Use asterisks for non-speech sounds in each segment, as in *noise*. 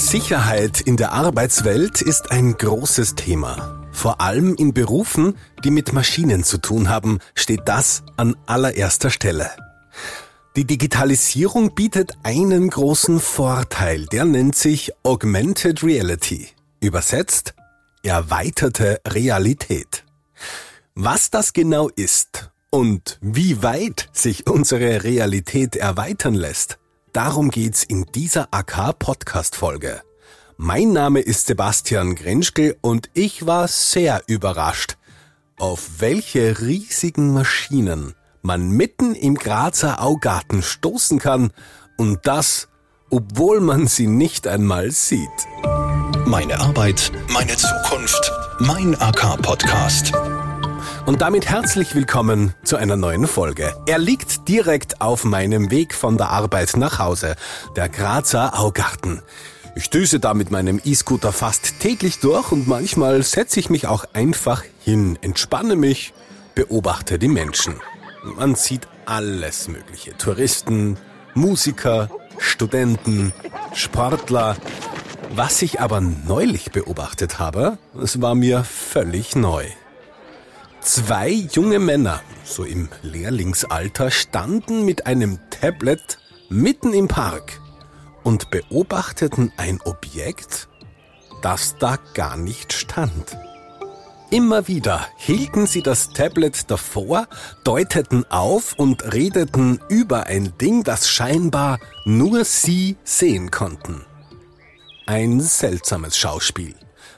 Sicherheit in der Arbeitswelt ist ein großes Thema. Vor allem in Berufen, die mit Maschinen zu tun haben, steht das an allererster Stelle. Die Digitalisierung bietet einen großen Vorteil, der nennt sich Augmented Reality. Übersetzt erweiterte Realität. Was das genau ist und wie weit sich unsere Realität erweitern lässt, darum geht's in dieser AK Podcast Folge. Mein Name ist Sebastian Grenschke und ich war sehr überrascht, auf welche riesigen Maschinen man mitten im Grazer Augarten stoßen kann und das, obwohl man sie nicht einmal sieht. Meine Arbeit, meine Zukunft, mein AK-Podcast. Und damit herzlich willkommen zu einer neuen Folge. Er liegt direkt auf meinem Weg von der Arbeit nach Hause, der Grazer Augarten. Ich düse da mit meinem E-Scooter fast täglich durch und manchmal setze ich mich auch einfach hin, entspanne mich, beobachte die Menschen. Man sieht alles Mögliche. Touristen, Musiker, Studenten, Sportler. Was ich aber neulich beobachtet habe, es war mir völlig neu. Zwei junge Männer, so im Lehrlingsalter, standen mit einem Tablet mitten im Park und beobachteten ein Objekt, das da gar nicht stand. Immer wieder hielten sie das Tablet davor, deuteten auf und redeten über ein Ding, das scheinbar nur sie sehen konnten. Ein seltsames Schauspiel.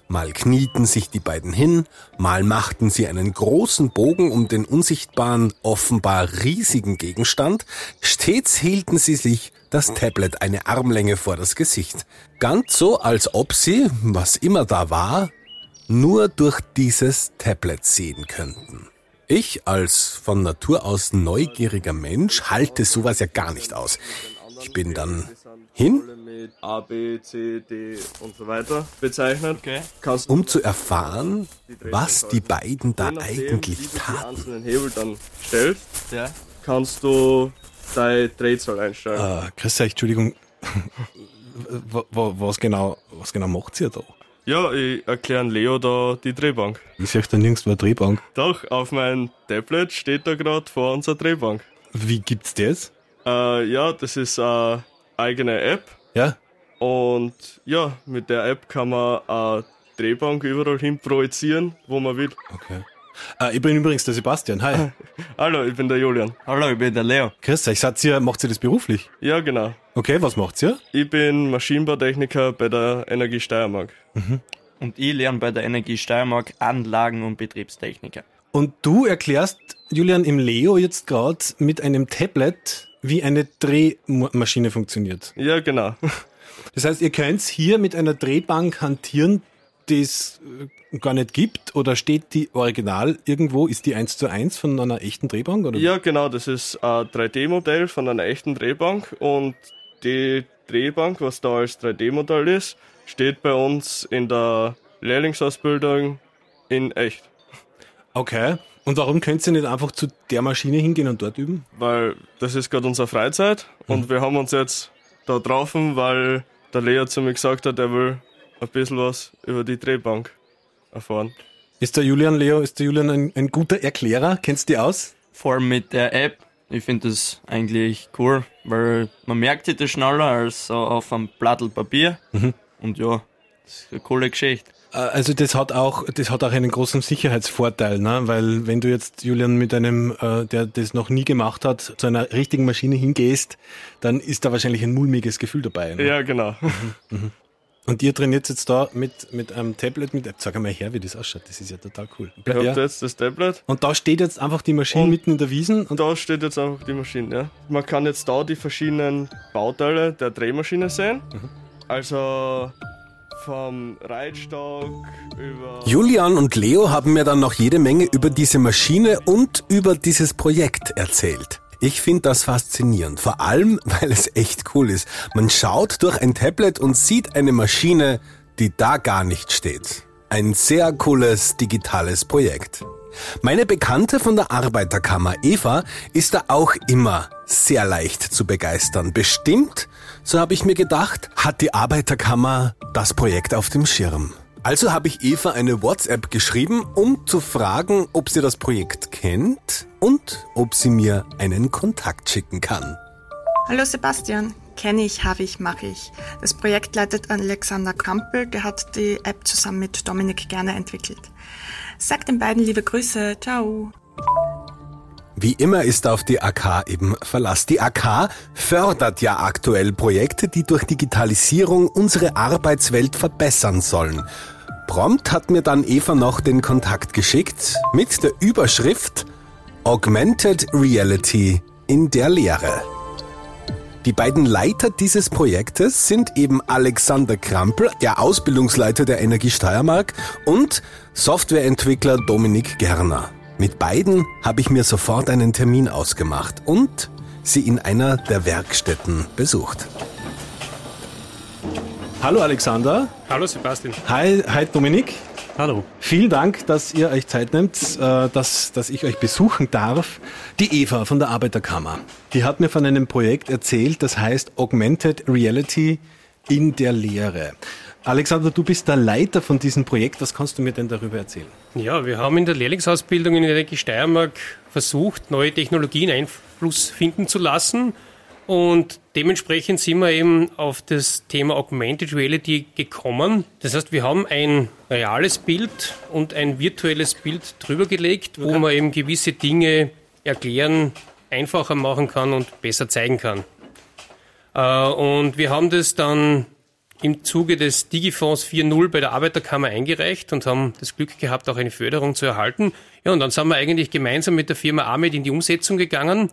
Mal knieten sich die beiden hin, mal machten sie einen großen Bogen um den unsichtbaren, offenbar riesigen Gegenstand, stets hielten sie sich das Tablet eine Armlänge vor das Gesicht. Ganz so, als ob sie, was immer da war, nur durch dieses Tablet sehen könnten. Ich als von Natur aus neugieriger Mensch halte sowas ja gar nicht aus. Ich bin dann hin, A, B, C, D und so weiter bezeichnet. Okay. Um zu erfahren, was die beiden da wie eigentlich du die taten. einzelnen Hebel dann stellst, Ja. kannst du deine Drehzahl einstellen. Äh, grüß euch, Entschuldigung. Wa- wa- was genau, was genau macht ihr da? Ja, ich erkläre Leo da die Drehbank. Ich sehe da nirgendwo eine Drehbank. Doch, auf meinem Tablet steht da gerade vor uns eine Drehbank. Wie gibt's das? Äh, ja, das ist eine eigene App Ja? und ja, mit der App kann man eine Drehbank überall hin projizieren, wo man will. Okay. Äh, ich bin übrigens der Sebastian. Hi. *laughs* Hallo, ich bin der Julian. Hallo, ich bin der Leo. Grüß euch. Seid ihr, macht ihr das beruflich? Ja, genau. Okay, was macht ihr? Ich bin Maschinenbautechniker bei der Energie Steiermark. Und ich lerne bei der Energie Steiermark Anlagen- und Betriebstechniker. Und du erklärst, Julian, im Leo jetzt gerade mit einem Tablet, wie eine Drehmaschine funktioniert. Ja, genau. *laughs* Das heißt, ihr könnt hier mit einer Drehbank hantieren, die es äh, gar nicht gibt, oder steht die original irgendwo? Ist die eins zu eins von einer echten Drehbank? Oder? Ja, genau, das ist ein 3D-Modell von einer echten Drehbank und die Drehbank, was da als 3D-Modell ist, steht bei uns in der Lehrlingsausbildung in echt. Okay. Und warum könnt ihr nicht einfach zu der Maschine hingehen und dort üben? Weil das ist gerade unsere Freizeit und wir haben uns jetzt da getroffen, weil der Leo zu mir gesagt hat, er will ein bisschen was über die Drehbank erfahren. Ist der Julian, Leo, ist der Julian ein, ein guter Erklärer? Kennst du die aus? Vor allem mit der App. Ich finde das eigentlich cool, weil man merkt sich das schneller als so auf einem Blattl Papier. Und ja, das ist eine coole Geschichte. Äh, Also das hat auch, das hat auch einen großen Sicherheitsvorteil, ne? weil wenn du jetzt Julian mit einem, äh, der das noch nie gemacht hat, zu einer richtigen Maschine hingehst, dann ist da wahrscheinlich ein mulmiges Gefühl dabei. Ne? Ja, genau. Und ihr trainiert jetzt da mit, mit einem Tablet, mit, sag einmal her, wie das ausschaut, das ist ja total cool. Ich ja. jetzt das Tablet Und da steht jetzt einfach die Maschine Und- mitten in der Wiesen und Da steht jetzt einfach die Maschine, ja. Man kann jetzt da die verschiedenen Bauteile der Drehmaschine sehen. Also vom Reitstock über. Julian und Leo haben mir dann noch jede Menge über diese Maschine und über dieses Projekt erzählt. Ich finde das faszinierend, vor allem *laughs* weil es echt cool ist. Man schaut durch ein Tablet und sieht eine Maschine, die da gar nicht steht. Ein sehr cooles digitales Projekt. Meine Bekannte von der Arbeiterkammer Eva ist da auch immer sehr leicht zu begeistern. Bestimmt, so habe ich mir gedacht, hat die Arbeiterkammer das Projekt auf dem Schirm. Also habe ich Eva eine WhatsApp geschrieben, um zu fragen, ob sie das Projekt kennt und ob sie mir einen Kontakt schicken kann. Hallo Sebastian, kenne ich, habe ich, mache ich. Das Projekt leitet Alexander Krampel, der hat die App zusammen mit Dominik gerne entwickelt. Sag den beiden liebe Grüße, ciao. Wie immer ist auf die AK eben Verlass. Die AK fördert ja aktuell Projekte, die durch Digitalisierung unsere Arbeitswelt verbessern sollen. Prompt hat mir dann Eva noch den Kontakt geschickt mit der Überschrift Augmented Reality in der Lehre. Die beiden Leiter dieses Projektes sind eben Alexander Krampel, der Ausbildungsleiter der Energie Steiermark, und Softwareentwickler Dominik Gerner. Mit beiden habe ich mir sofort einen Termin ausgemacht und sie in einer der Werkstätten besucht. Hallo Alexander. Hallo Sebastian. Hi, hi Dominik. Hallo. Vielen Dank, dass ihr euch Zeit nehmt, äh, dass, dass ich euch besuchen darf. Die Eva von der Arbeiterkammer, die hat mir von einem Projekt erzählt, das heißt Augmented Reality in der Lehre. Alexander, du bist der Leiter von diesem Projekt. Was kannst du mir denn darüber erzählen? Ja, wir haben in der Lehrlingsausbildung in der Energie Steiermark versucht, neue Technologien Einfluss finden zu lassen. Und dementsprechend sind wir eben auf das Thema Augmented Reality gekommen. Das heißt, wir haben ein reales Bild und ein virtuelles Bild drüber gelegt, wo man eben gewisse Dinge erklären, einfacher machen kann und besser zeigen kann. Äh, und wir haben das dann im Zuge des Digifonds 4.0 bei der Arbeiterkammer eingereicht und haben das Glück gehabt, auch eine Förderung zu erhalten. Ja, und dann sind wir eigentlich gemeinsam mit der Firma Ahmed in die Umsetzung gegangen.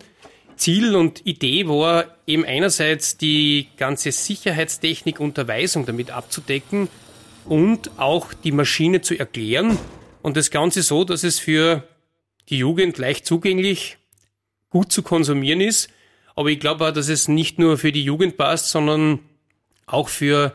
Ziel und Idee war eben einerseits die ganze Sicherheitstechnik Unterweisung damit abzudecken und auch die Maschine zu erklären. Und das Ganze so, dass es für die Jugend leicht zugänglich, gut zu konsumieren ist. Aber ich glaube auch, dass es nicht nur für die Jugend passt, sondern auch für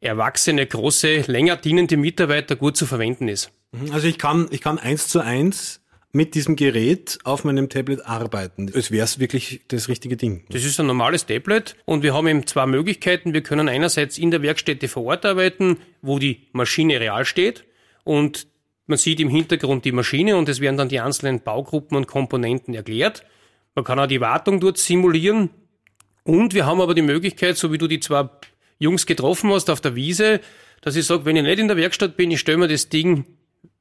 erwachsene, große, länger dienende Mitarbeiter gut zu verwenden ist. Mhm, also ich kann, ich kann eins zu eins mit diesem Gerät auf meinem Tablet arbeiten. Es wäre wirklich das richtige Ding. Das ist ein normales Tablet und wir haben eben zwei Möglichkeiten. Wir können einerseits in der Werkstätte vor Ort arbeiten, wo die Maschine real steht und man sieht im Hintergrund die Maschine und es werden dann die einzelnen Baugruppen und Komponenten erklärt. Man kann auch die Wartung dort simulieren und wir haben aber die Möglichkeit, so wie du die zwei Jungs getroffen hast auf der Wiese, dass ich sage, wenn ich nicht in der Werkstatt bin, ich stelle mir das Ding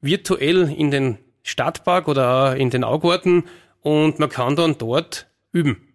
virtuell in den Stadtpark oder in den Augarten und man kann dann dort üben.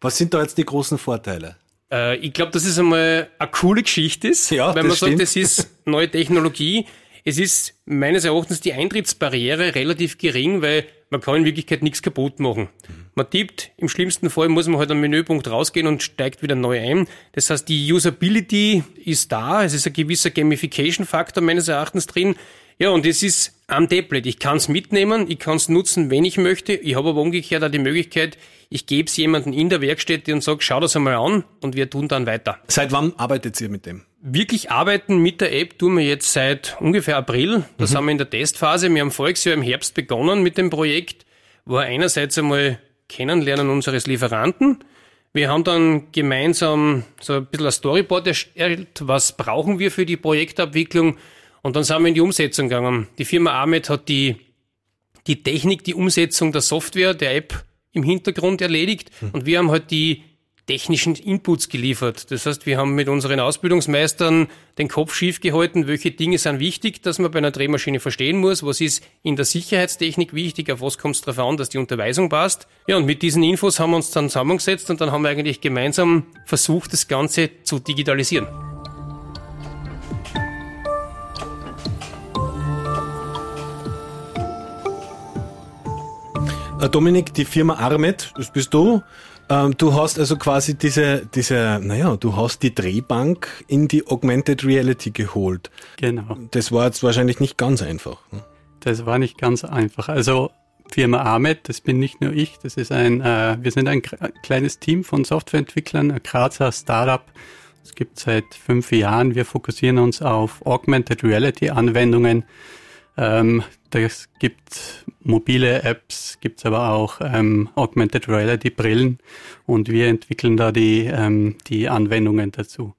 Was sind da jetzt die großen Vorteile? Äh, ich glaube, dass es einmal eine coole Geschichte ist, ja, weil man stimmt. sagt, das ist neue Technologie. Es ist meines Erachtens die Eintrittsbarriere relativ gering, weil man kann in Wirklichkeit nichts kaputt machen. Man tippt, im schlimmsten Fall muss man halt am Menüpunkt rausgehen und steigt wieder neu ein. Das heißt, die Usability ist da, es ist ein gewisser Gamification-Faktor meines Erachtens drin. Ja, und es ist am Tablet. Ich kann es mitnehmen, ich kann es nutzen, wenn ich möchte. Ich habe aber umgekehrt auch die Möglichkeit, ich gebe es jemandem in der Werkstätte und sage, schau das einmal an und wir tun dann weiter. Seit wann arbeitet ihr mit dem? Wirklich arbeiten mit der App tun wir jetzt seit ungefähr April. Da sind wir in der Testphase. Wir haben voriges Jahr im Herbst begonnen mit dem Projekt. War einerseits einmal Kennenlernen unseres Lieferanten. Wir haben dann gemeinsam so ein bisschen ein Storyboard erstellt. Was brauchen wir für die Projektabwicklung? Und dann sind wir in die Umsetzung gegangen. Die Firma Ahmed hat die, die Technik, die Umsetzung der Software, der App im Hintergrund erledigt. Und wir haben halt die technischen Inputs geliefert. Das heißt, wir haben mit unseren Ausbildungsmeistern den Kopf schief gehalten, welche Dinge sind wichtig, dass man bei einer Drehmaschine verstehen muss, was ist in der Sicherheitstechnik wichtig, auf was kommt es darauf an, dass die Unterweisung passt. Ja, und mit diesen Infos haben wir uns dann zusammengesetzt und dann haben wir eigentlich gemeinsam versucht, das Ganze zu digitalisieren. Dominik, die Firma Armet, das bist du. Ähm, Du hast also quasi diese, diese, naja, du hast die Drehbank in die Augmented Reality geholt. Genau, Das war jetzt wahrscheinlich nicht ganz einfach. ne? das war nicht ganz einfach. Also Firma Ahmed, das bin nicht nur ich, das ist ein, äh, wir sind ein kle- kleines Team von Softwareentwicklern, ein Grazer Startup. Es gibt seit fünf Jahren. Wir fokussieren uns auf Augmented Reality Anwendungen. Ähm, das gibt mobile Apps, gibt es aber auch ähm, Augmented Reality Brillen und wir entwickeln da die, ähm, die Anwendungen dazu.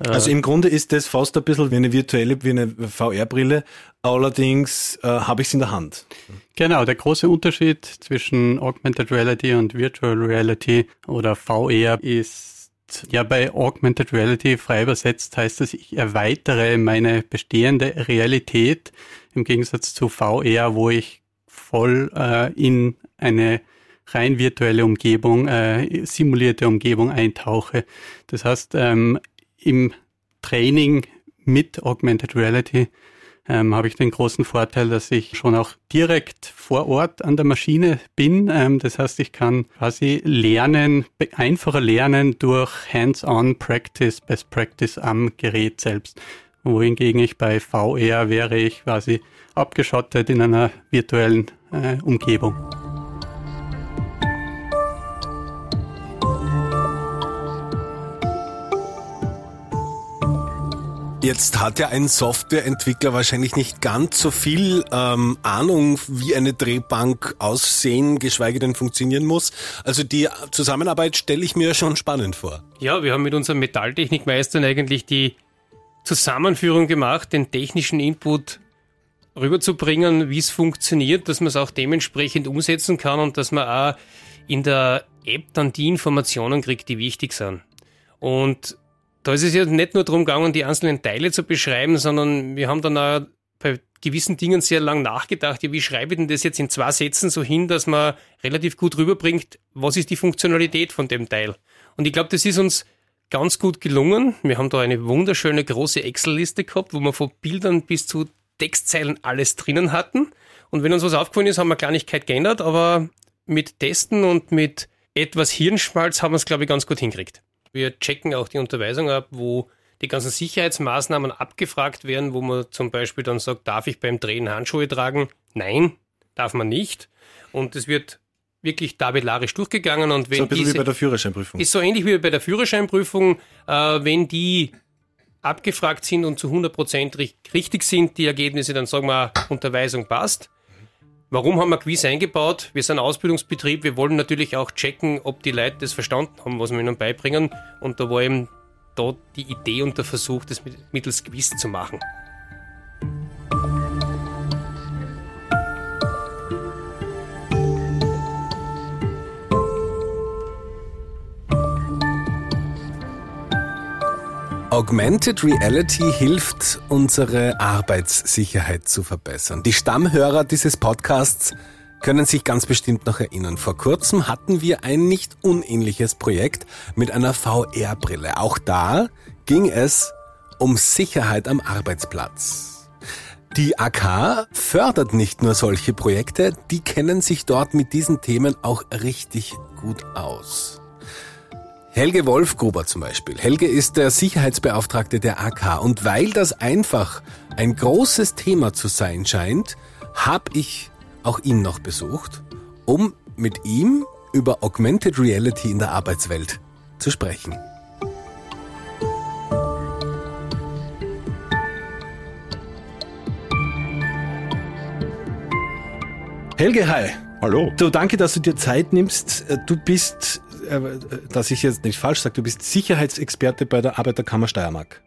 Äh, also im Grunde ist das fast ein bisschen wie eine virtuelle, wie eine VR-Brille, allerdings äh, habe ich es in der Hand. Genau, der große Unterschied zwischen Augmented Reality und Virtual Reality oder VR ist ja, bei Augmented Reality frei übersetzt heißt das, ich erweitere meine bestehende Realität im Gegensatz zu VR, wo ich voll äh, in eine rein virtuelle Umgebung, äh, simulierte Umgebung eintauche. Das heißt, ähm, im Training mit Augmented Reality ähm, habe ich den großen Vorteil, dass ich schon auch direkt vor Ort an der Maschine bin. Ähm, das heißt, ich kann quasi lernen, einfacher lernen durch Hands-on Practice, Best Practice am Gerät selbst wohingegen ich bei VR wäre ich quasi abgeschottet in einer virtuellen äh, Umgebung. Jetzt hat ja ein Softwareentwickler wahrscheinlich nicht ganz so viel ähm, Ahnung, wie eine Drehbank aussehen, geschweige denn funktionieren muss. Also die Zusammenarbeit stelle ich mir schon spannend vor. Ja, wir haben mit unseren Metalltechnikmeistern eigentlich die Zusammenführung gemacht, den technischen Input rüberzubringen, wie es funktioniert, dass man es auch dementsprechend umsetzen kann und dass man auch in der App dann die Informationen kriegt, die wichtig sind. Und da ist es ja nicht nur darum gegangen, die einzelnen Teile zu beschreiben, sondern wir haben dann auch bei gewissen Dingen sehr lang nachgedacht, ja, wie schreibe ich denn das jetzt in zwei Sätzen so hin, dass man relativ gut rüberbringt, was ist die Funktionalität von dem Teil. Und ich glaube, das ist uns ganz gut gelungen. Wir haben da eine wunderschöne große Excel-Liste gehabt, wo wir von Bildern bis zu Textzeilen alles drinnen hatten. Und wenn uns was aufgefallen ist, haben wir Kleinigkeit geändert, aber mit Testen und mit etwas Hirnschmalz haben wir es, glaube ich, ganz gut hingekriegt. Wir checken auch die Unterweisung ab, wo die ganzen Sicherheitsmaßnahmen abgefragt werden, wo man zum Beispiel dann sagt, darf ich beim Drehen Handschuhe tragen? Nein, darf man nicht. Und es wird wirklich tabellarisch durchgegangen und wenn so ein bisschen diese, wie bei der Führerscheinprüfung. Ist so ähnlich wie bei der Führerscheinprüfung, äh, wenn die abgefragt sind und zu 100% richtig sind, die Ergebnisse, dann sagen wir, Unterweisung passt. Warum haben wir Quiz eingebaut? Wir sind Ausbildungsbetrieb, wir wollen natürlich auch checken, ob die Leute das verstanden haben, was wir ihnen beibringen. Und da war eben da die Idee und der Versuch, das mittels Quiz zu machen. Augmented Reality hilft, unsere Arbeitssicherheit zu verbessern. Die Stammhörer dieses Podcasts können sich ganz bestimmt noch erinnern. Vor kurzem hatten wir ein nicht unähnliches Projekt mit einer VR-Brille. Auch da ging es um Sicherheit am Arbeitsplatz. Die AK fördert nicht nur solche Projekte, die kennen sich dort mit diesen Themen auch richtig gut aus. Helge Wolfgruber zum Beispiel. Helge ist der Sicherheitsbeauftragte der AK und weil das einfach ein großes Thema zu sein scheint, habe ich auch ihn noch besucht, um mit ihm über Augmented Reality in der Arbeitswelt zu sprechen. Helge, hi. Hallo. Du, danke, dass du dir Zeit nimmst. Du bist dass ich jetzt nicht falsch sage, du bist Sicherheitsexperte bei der Arbeiterkammer Steiermark.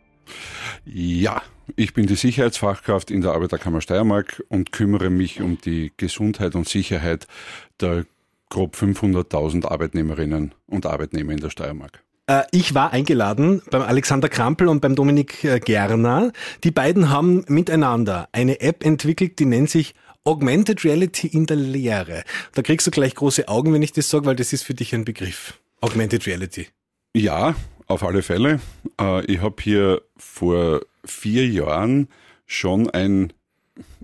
Ja, ich bin die Sicherheitsfachkraft in der Arbeiterkammer Steiermark und kümmere mich um die Gesundheit und Sicherheit der grob 500.000 Arbeitnehmerinnen und Arbeitnehmer in der Steiermark. Äh, ich war eingeladen beim Alexander Krampel und beim Dominik äh, Gerner. Die beiden haben miteinander eine App entwickelt, die nennt sich Augmented Reality in der Lehre. Da kriegst du gleich große Augen, wenn ich das sage, weil das ist für dich ein Begriff. Augmented Reality. Ja, auf alle Fälle. Äh, ich habe hier vor vier Jahren schon ein,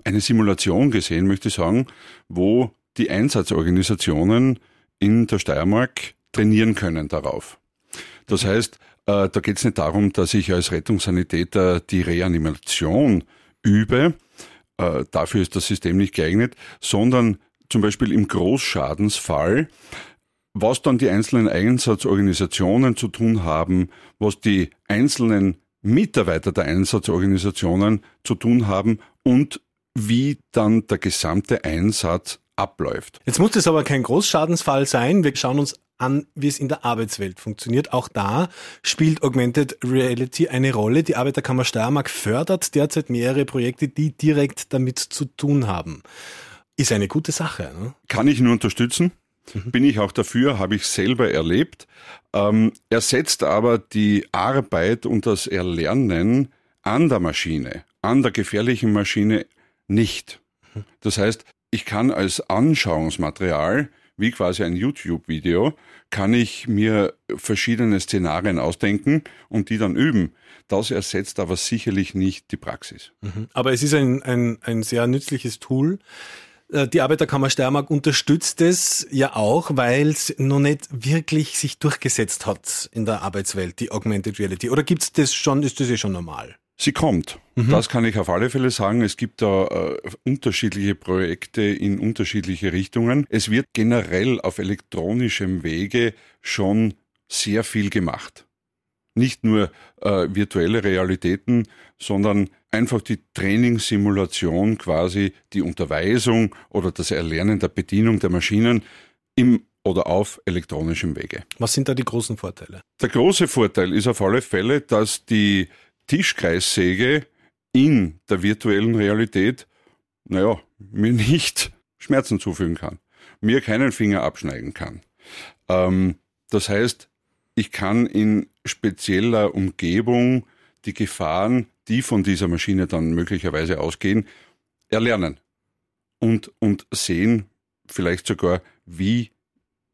eine Simulation gesehen, möchte ich sagen, wo die Einsatzorganisationen in der Steiermark trainieren können darauf. Das heißt, äh, da geht es nicht darum, dass ich als Rettungssanitäter die Reanimation übe, äh, dafür ist das System nicht geeignet, sondern zum Beispiel im Großschadensfall, was dann die einzelnen Einsatzorganisationen zu tun haben, was die einzelnen Mitarbeiter der Einsatzorganisationen zu tun haben und wie dann der gesamte Einsatz abläuft. Jetzt muss das aber kein Großschadensfall sein. Wir schauen uns an, wie es in der Arbeitswelt funktioniert. Auch da spielt Augmented Reality eine Rolle. Die Arbeiterkammer Steiermark fördert derzeit mehrere Projekte, die direkt damit zu tun haben. Ist eine gute Sache. Ne? Kann ich nur unterstützen. Mhm. Bin ich auch dafür, habe ich selber erlebt. Ähm, ersetzt aber die Arbeit und das Erlernen an der Maschine, an der gefährlichen Maschine nicht. Mhm. Das heißt, ich kann als Anschauungsmaterial wie quasi ein YouTube-Video, kann ich mir verschiedene Szenarien ausdenken und die dann üben. Das ersetzt aber sicherlich nicht die Praxis. Mhm. Aber es ist ein, ein, ein sehr nützliches Tool. Äh, die Arbeiterkammer Steiermark unterstützt es ja auch, weil es noch nicht wirklich sich durchgesetzt hat in der Arbeitswelt, die Augmented Reality. Oder gibt es das schon, ist das ja schon normal? Sie kommt. Mhm. Das kann ich auf alle Fälle sagen. Es gibt da äh, unterschiedliche Projekte in unterschiedliche Richtungen. Es wird generell auf elektronischem Wege schon sehr viel gemacht. Nicht nur äh, virtuelle Realitäten, sondern einfach die Trainingssimulation quasi, die Unterweisung oder das Erlernen der Bedienung der Maschinen im oder auf elektronischem Wege. Was sind da die großen Vorteile? Der große Vorteil ist auf alle Fälle, dass die Tischkreissäge in der virtuellen Realität, naja, mir *laughs* nicht Schmerzen zufügen kann, mir keinen Finger abschneiden kann. Ähm, das heißt, ich kann in spezieller Umgebung die Gefahren, die von dieser Maschine dann möglicherweise ausgehen, erlernen und, und sehen vielleicht sogar, wie,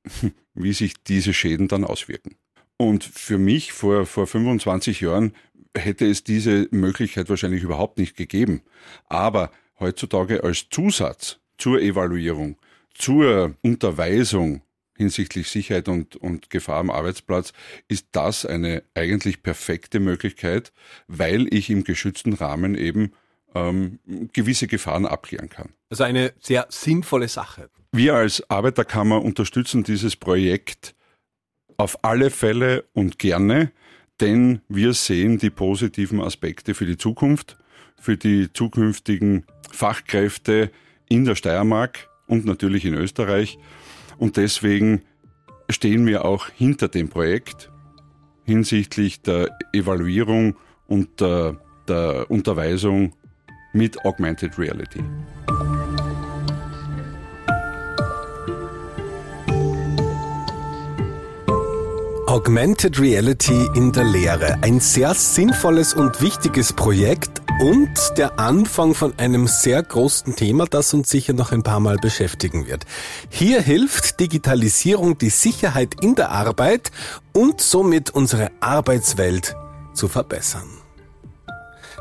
*laughs* wie sich diese Schäden dann auswirken. Und für mich vor, vor 25 Jahren hätte es diese Möglichkeit wahrscheinlich überhaupt nicht gegeben. Aber heutzutage als Zusatz zur Evaluierung, zur Unterweisung hinsichtlich Sicherheit und, und Gefahr am Arbeitsplatz ist das eine eigentlich perfekte Möglichkeit, weil ich im geschützten Rahmen eben ähm, gewisse Gefahren abklären kann. Also eine sehr sinnvolle Sache. Wir als Arbeiterkammer unterstützen dieses Projekt auf alle Fälle und gerne denn wir sehen die positiven Aspekte für die Zukunft, für die zukünftigen Fachkräfte in der Steiermark und natürlich in Österreich. Und deswegen stehen wir auch hinter dem Projekt hinsichtlich der Evaluierung und der, der Unterweisung mit Augmented Reality. Augmented Reality in der Lehre. Ein sehr sinnvolles und wichtiges Projekt und der Anfang von einem sehr großen Thema, das uns sicher noch ein paar Mal beschäftigen wird. Hier hilft Digitalisierung die Sicherheit in der Arbeit und somit unsere Arbeitswelt zu verbessern.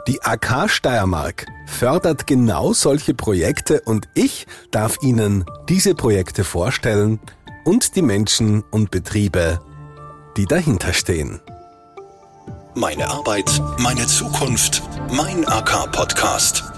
Die AK Steiermark fördert genau solche Projekte und ich darf Ihnen diese Projekte vorstellen und die Menschen und Betriebe die dahinter stehen. Meine Arbeit, meine Zukunft, mein AK-Podcast.